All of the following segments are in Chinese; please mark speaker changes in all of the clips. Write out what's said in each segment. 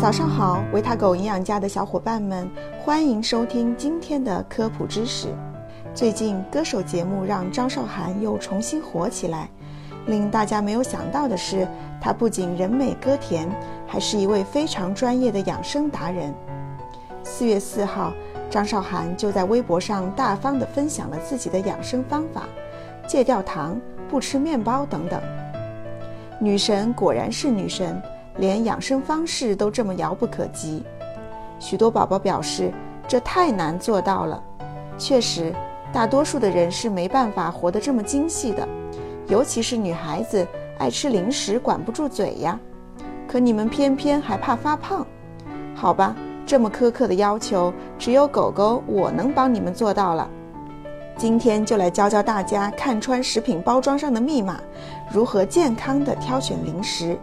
Speaker 1: 早上好，维他狗营养家的小伙伴们，欢迎收听今天的科普知识。最近歌手节目让张韶涵又重新火起来，令大家没有想到的是，她不仅人美歌甜，还是一位非常专业的养生达人。四月四号，张韶涵就在微博上大方地分享了自己的养生方法，戒掉糖，不吃面包等等。女神果然是女神。连养生方式都这么遥不可及，许多宝宝表示这太难做到了。确实，大多数的人是没办法活得这么精细的，尤其是女孩子爱吃零食，管不住嘴呀。可你们偏偏还怕发胖，好吧？这么苛刻的要求，只有狗狗我能帮你们做到了。今天就来教教大家看穿食品包装上的密码，如何健康的挑选零食。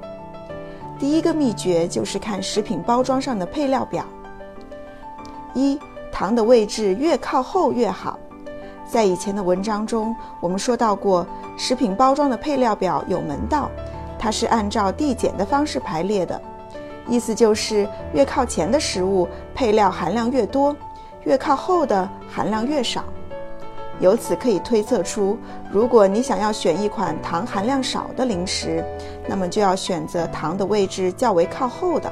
Speaker 1: 第一个秘诀就是看食品包装上的配料表。一，糖的位置越靠后越好。在以前的文章中，我们说到过，食品包装的配料表有门道，它是按照递减的方式排列的，意思就是越靠前的食物配料含量越多，越靠后的含量越少。由此可以推测出，如果你想要选一款糖含量少的零食，那么就要选择糖的位置较为靠后的。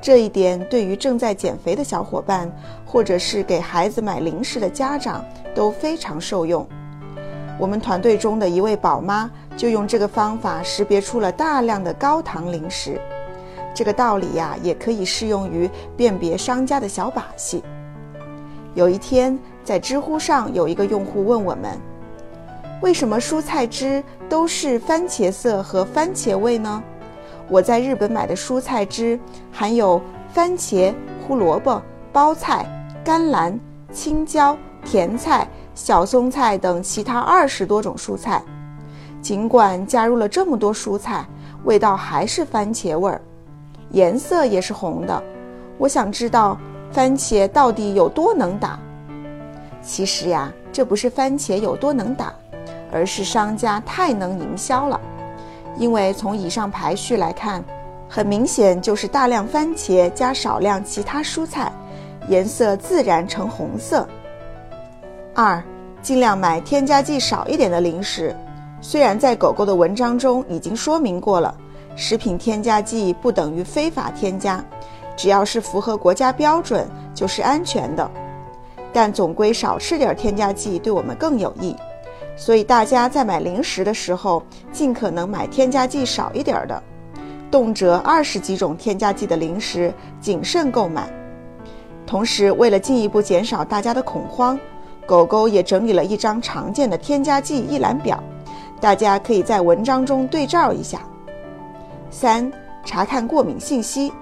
Speaker 1: 这一点对于正在减肥的小伙伴，或者是给孩子买零食的家长都非常受用。我们团队中的一位宝妈就用这个方法识别出了大量的高糖零食。这个道理呀，也可以适用于辨别商家的小把戏。有一天。在知乎上有一个用户问我们：“为什么蔬菜汁都是番茄色和番茄味呢？”我在日本买的蔬菜汁含有番茄、胡萝卜、包菜、甘蓝、青椒、甜菜、小松菜等其他二十多种蔬菜。尽管加入了这么多蔬菜，味道还是番茄味儿，颜色也是红的。我想知道番茄到底有多能打。其实呀，这不是番茄有多能打，而是商家太能营销了。因为从以上排序来看，很明显就是大量番茄加少量其他蔬菜，颜色自然呈红色。二，尽量买添加剂少一点的零食。虽然在狗狗的文章中已经说明过了，食品添加剂不等于非法添加，只要是符合国家标准就是安全的。但总归少吃点添加剂对我们更有益，所以大家在买零食的时候，尽可能买添加剂少一点的，动辄二十几种添加剂的零食，谨慎购买。同时，为了进一步减少大家的恐慌，狗狗也整理了一张常见的添加剂一览表，大家可以在文章中对照一下。三、查看过敏信息。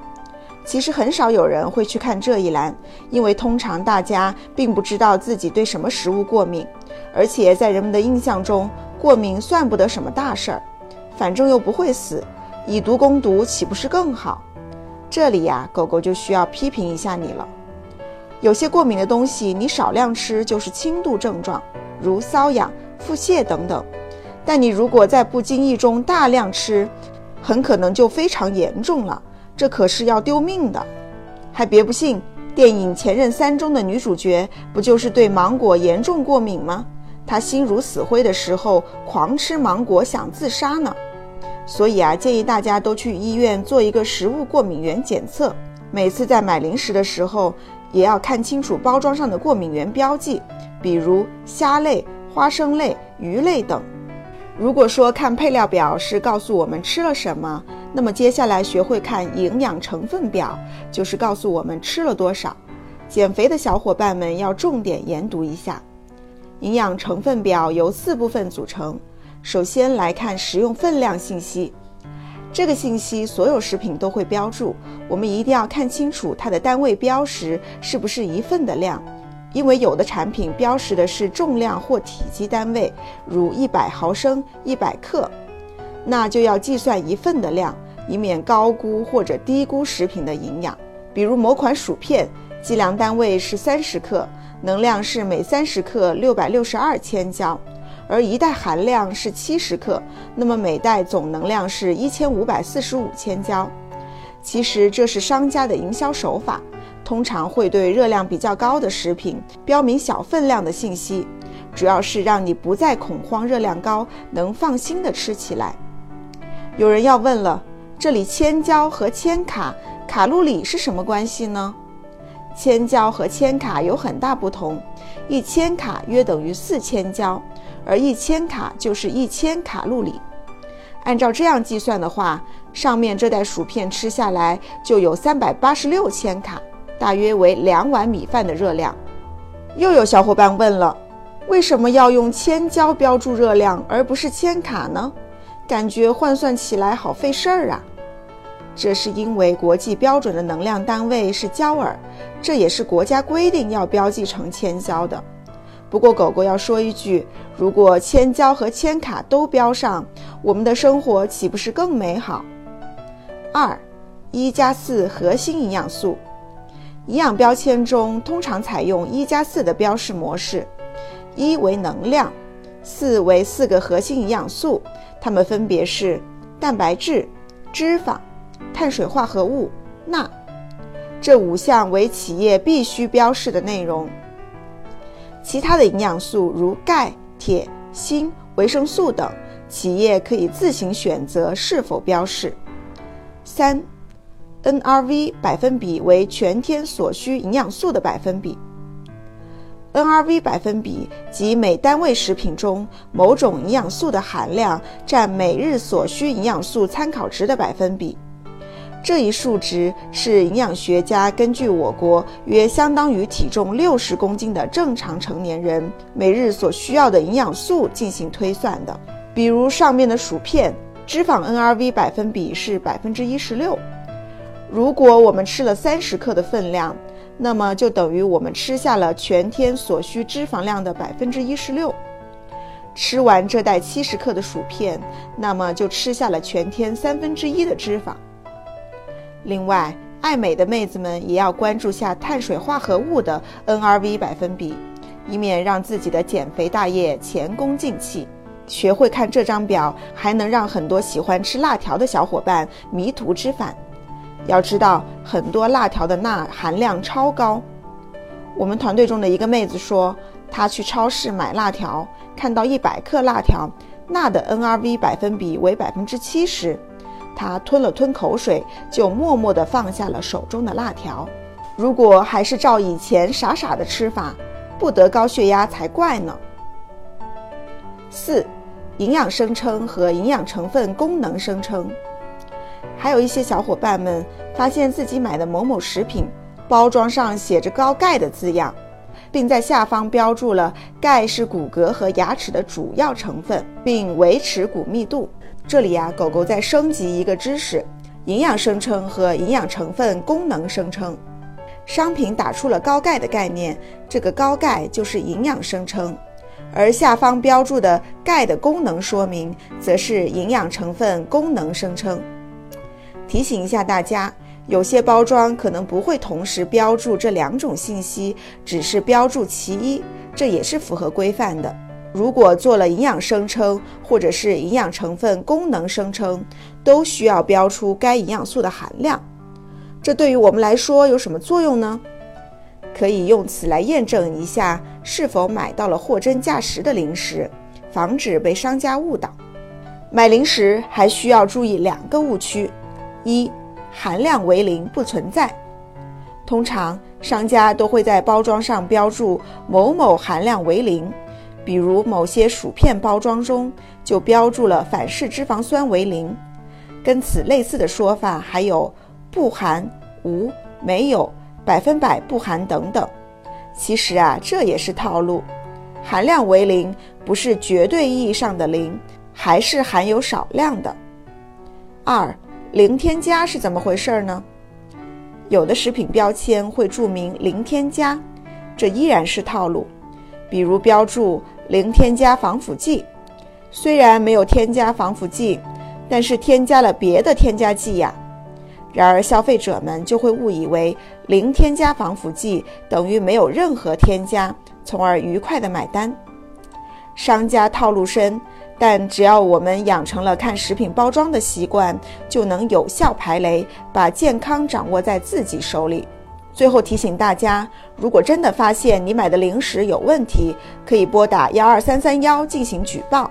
Speaker 1: 其实很少有人会去看这一栏，因为通常大家并不知道自己对什么食物过敏，而且在人们的印象中，过敏算不得什么大事儿，反正又不会死，以毒攻毒岂不是更好？这里呀，狗狗就需要批评一下你了。有些过敏的东西，你少量吃就是轻度症状，如瘙痒、腹泻等等，但你如果在不经意中大量吃，很可能就非常严重了。这可是要丢命的，还别不信，电影《前任三》中的女主角不就是对芒果严重过敏吗？她心如死灰的时候狂吃芒果，想自杀呢。所以啊，建议大家都去医院做一个食物过敏原检测。每次在买零食的时候，也要看清楚包装上的过敏原标记，比如虾类、花生类、鱼类等。如果说看配料表是告诉我们吃了什么，那么接下来学会看营养成分表，就是告诉我们吃了多少。减肥的小伙伴们要重点研读一下。营养成分表由四部分组成。首先来看食用分量信息，这个信息所有食品都会标注，我们一定要看清楚它的单位标识是不是一份的量，因为有的产品标识的是重量或体积单位，如一百毫升、一百克，那就要计算一份的量。以免高估或者低估食品的营养。比如某款薯片，计量单位是三十克，能量是每三十克六百六十二千焦，而一袋含量是七十克，那么每袋总能量是一千五百四十五千焦。其实这是商家的营销手法，通常会对热量比较高的食品标明小分量的信息，主要是让你不再恐慌热量高，能放心的吃起来。有人要问了，这里千焦和千卡卡路里是什么关系呢？千焦和千卡有很大不同，一千卡约等于四千焦，而一千卡就是一千卡路里。按照这样计算的话，上面这袋薯片吃下来就有三百八十六千卡，大约为两碗米饭的热量。又有小伙伴问了，为什么要用千焦标注热量，而不是千卡呢？感觉换算起来好费事儿啊。这是因为国际标准的能量单位是焦耳，这也是国家规定要标记成千焦的。不过，狗狗要说一句：如果千焦和千卡都标上，我们的生活岂不是更美好？二，一加四核心营养素，营养标签中通常采用一加四的标示模式，一为能量，四为四个核心营养素，它们分别是蛋白质、脂肪、碳水化合物、钠，这五项为企业必须标示的内容。其他的营养素如钙、铁、锌、维生素等，企业可以自行选择是否标示。三，NRV 百分比为全天所需营养素的百分比。NRV 百分比即每单位食品中某种营养素的含量占每日所需营养素参考值的百分比。这一数值是营养学家根据我国约相当于体重六十公斤的正常成年人每日所需要的营养素进行推算的。比如上面的薯片，脂肪 NRV 百分比是百分之一十六。如果我们吃了三十克的分量，那么就等于我们吃下了全天所需脂肪量的百分之一十六。吃完这袋七十克的薯片，那么就吃下了全天三分之一的脂肪。另外，爱美的妹子们也要关注下碳水化合物的 NRV 百分比，以免让自己的减肥大业前功尽弃。学会看这张表，还能让很多喜欢吃辣条的小伙伴迷途知返。要知道，很多辣条的钠含量超高。我们团队中的一个妹子说，她去超市买辣条，看到一百克辣条，钠的 NRV 百分比为百分之七十。她吞了吞口水，就默默地放下了手中的辣条。如果还是照以前傻傻的吃法，不得高血压才怪呢。四、营养声称和营养成分功能声称。还有一些小伙伴们发现自己买的某某食品包装上写着高钙的字样，并在下方标注了钙是骨骼和牙齿的主要成分，并维持骨密度。这里呀，狗狗在升级一个知识：营养声称和营养成分功能声称。商品打出了高钙的概念，这个高钙就是营养声称，而下方标注的钙的功能说明，则是营养成分功能声称。提醒一下大家，有些包装可能不会同时标注这两种信息，只是标注其一，这也是符合规范的。如果做了营养声称，或者是营养成分功能声称，都需要标出该营养素的含量。这对于我们来说有什么作用呢？可以用此来验证一下是否买到了货真价实的零食，防止被商家误导。买零食还需要注意两个误区：一，含量为零不存在。通常商家都会在包装上标注某某含量为零。比如某些薯片包装中就标注了反式脂肪酸为零，跟此类似的说法还有不含、无、没有、百分百不含等等。其实啊，这也是套路，含量为零不是绝对意义上的零，还是含有少量的。二，零添加是怎么回事呢？有的食品标签会注明零添加，这依然是套路，比如标注。零添加防腐剂，虽然没有添加防腐剂，但是添加了别的添加剂呀。然而消费者们就会误以为零添加防腐剂等于没有任何添加，从而愉快的买单。商家套路深，但只要我们养成了看食品包装的习惯，就能有效排雷，把健康掌握在自己手里。最后提醒大家，如果真的发现你买的零食有问题，可以拨打幺二三三幺进行举报。